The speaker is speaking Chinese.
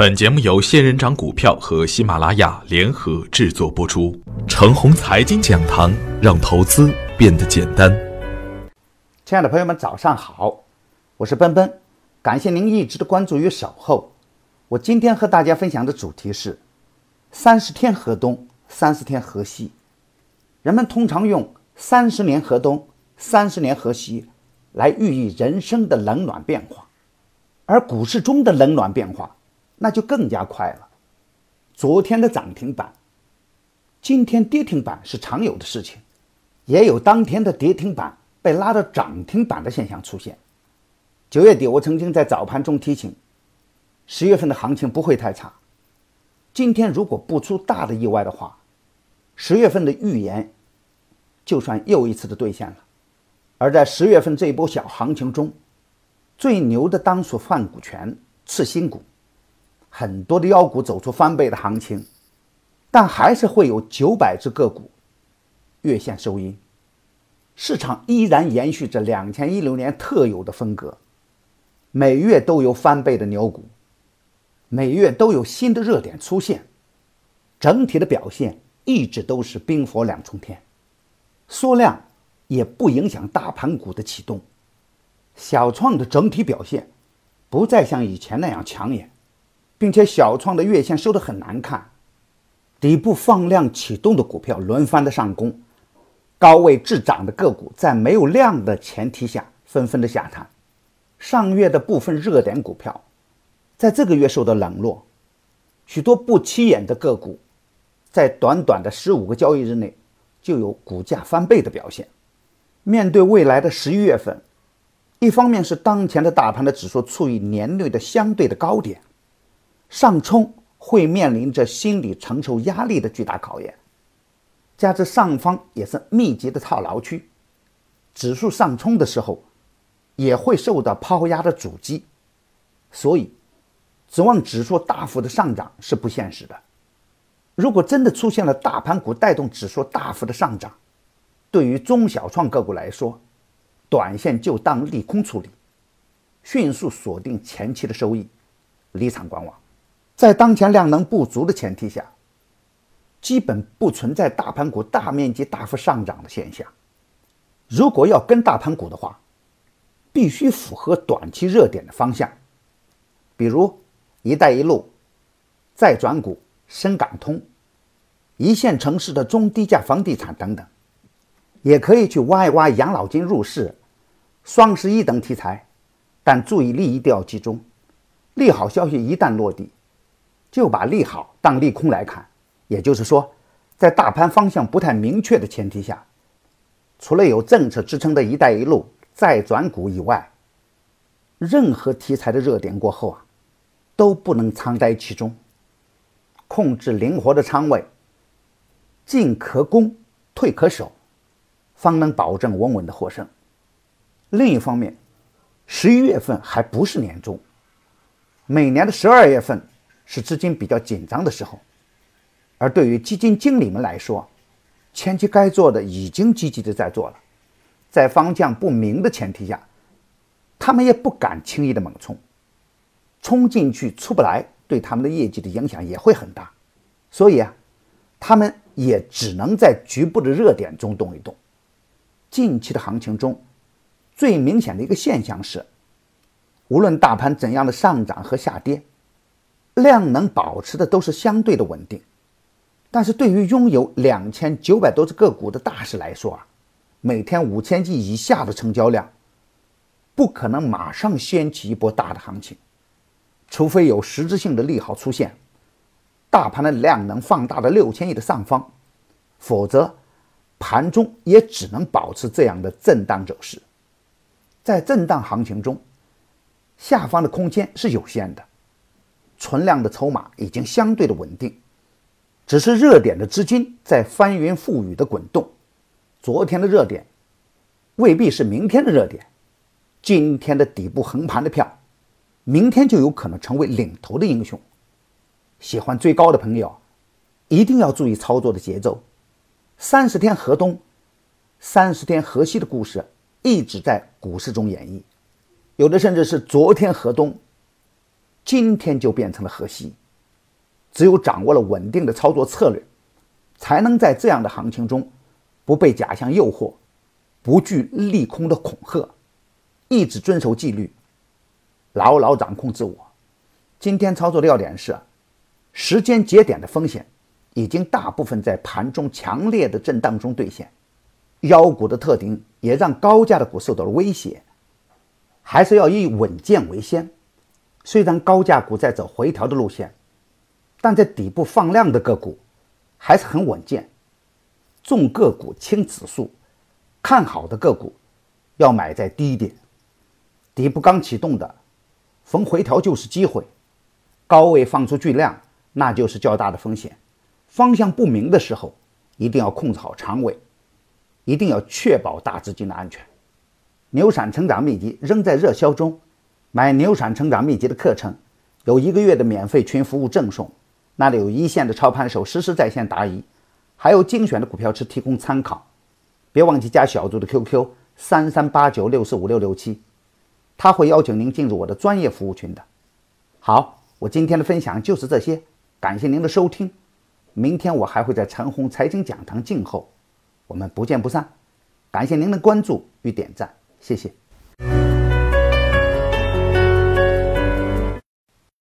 本节目由仙人掌股票和喜马拉雅联合制作播出。程红财经讲堂，让投资变得简单。亲爱的朋友们，早上好，我是奔奔，感谢您一直的关注与守候。我今天和大家分享的主题是：三十天河东，三十天河西。人们通常用三十年河东，三十年河西来寓意人生的冷暖变化，而股市中的冷暖变化。那就更加快了。昨天的涨停板，今天跌停板是常有的事情，也有当天的跌停板被拉到涨停板的现象出现。九月底，我曾经在早盘中提醒，十月份的行情不会太差。今天如果不出大的意外的话，十月份的预言就算又一次的兑现了。而在十月份这一波小行情中，最牛的当属泛股权、次新股。很多的妖股走出翻倍的行情，但还是会有九百只个股月线收阴，市场依然延续着两千一六年特有的风格，每月都有翻倍的牛股，每月都有新的热点出现，整体的表现一直都是冰火两重天，缩量也不影响大盘股的启动，小创的整体表现不再像以前那样抢眼。并且小创的月线收得很难看，底部放量启动的股票轮番的上攻，高位滞涨的个股在没有量的前提下纷纷的下探。上月的部分热点股票，在这个月受到冷落，许多不起眼的个股，在短短的十五个交易日内就有股价翻倍的表现。面对未来的十一月份，一方面是当前的大盘的指数处于年内的相对的高点。上冲会面临着心理承受压力的巨大考验，加之上方也是密集的套牢区，指数上冲的时候也会受到抛压的阻击，所以指望指数大幅的上涨是不现实的。如果真的出现了大盘股带动指数大幅的上涨，对于中小创个股来说，短线就当利空处理，迅速锁定前期的收益，离场观望。在当前量能不足的前提下，基本不存在大盘股大面积大幅上涨的现象。如果要跟大盘股的话，必须符合短期热点的方向，比如“一带一路”、再转股、深港通、一线城市的中低价房地产等等，也可以去挖一挖养老金入市、双十一等题材，但注意力一定要集中，利好消息一旦落地。就把利好当利空来看，也就是说，在大盘方向不太明确的前提下，除了有政策支撑的一带一路再转股以外，任何题材的热点过后啊，都不能仓在其中，控制灵活的仓位，进可攻，退可守，方能保证稳稳的获胜。另一方面，十一月份还不是年终，每年的十二月份。是资金比较紧张的时候，而对于基金经理们来说，前期该做的已经积极的在做了，在方向不明的前提下，他们也不敢轻易的猛冲，冲进去出不来，对他们的业绩的影响也会很大，所以啊，他们也只能在局部的热点中动一动。近期的行情中，最明显的一个现象是，无论大盘怎样的上涨和下跌。量能保持的都是相对的稳定，但是对于拥有两千九百多只个股的大市来说啊，每天五千亿以下的成交量，不可能马上掀起一波大的行情，除非有实质性的利好出现，大盘的量能放大了六千亿的上方，否则盘中也只能保持这样的震荡走势，在震荡行情中，下方的空间是有限的。存量的筹码已经相对的稳定，只是热点的资金在翻云覆雨的滚动。昨天的热点未必是明天的热点，今天的底部横盘的票，明天就有可能成为领头的英雄。喜欢追高的朋友，一定要注意操作的节奏。三十天河东，三十天河西的故事一直在股市中演绎，有的甚至是昨天河东。今天就变成了河西。只有掌握了稳定的操作策略，才能在这样的行情中不被假象诱惑，不惧利空的恐吓，一直遵守纪律，牢牢掌控自我。今天操作的要点是：时间节点的风险已经大部分在盘中强烈的震荡中兑现，妖股的特点也让高价的股受到了威胁，还是要以稳健为先。虽然高价股在走回调的路线。但在底部放量的个股还是很稳健，重个股轻指数，看好的个股要买在低点，底部刚启动的，逢回调就是机会，高位放出巨量那就是较大的风险，方向不明的时候一定要控制好仓位，一定要确保大资金的安全。牛散成长秘籍仍在热销中，买牛产成长秘籍的课程有一个月的免费群服务赠送。那里有一线的操盘手实时在线答疑，还有精选的股票池提供参考。别忘记加小组的 QQ 三三八九六四五六六七，他会邀请您进入我的专业服务群的。好，我今天的分享就是这些，感谢您的收听。明天我还会在陈红财经讲堂静候，我们不见不散。感谢您的关注与点赞，谢谢。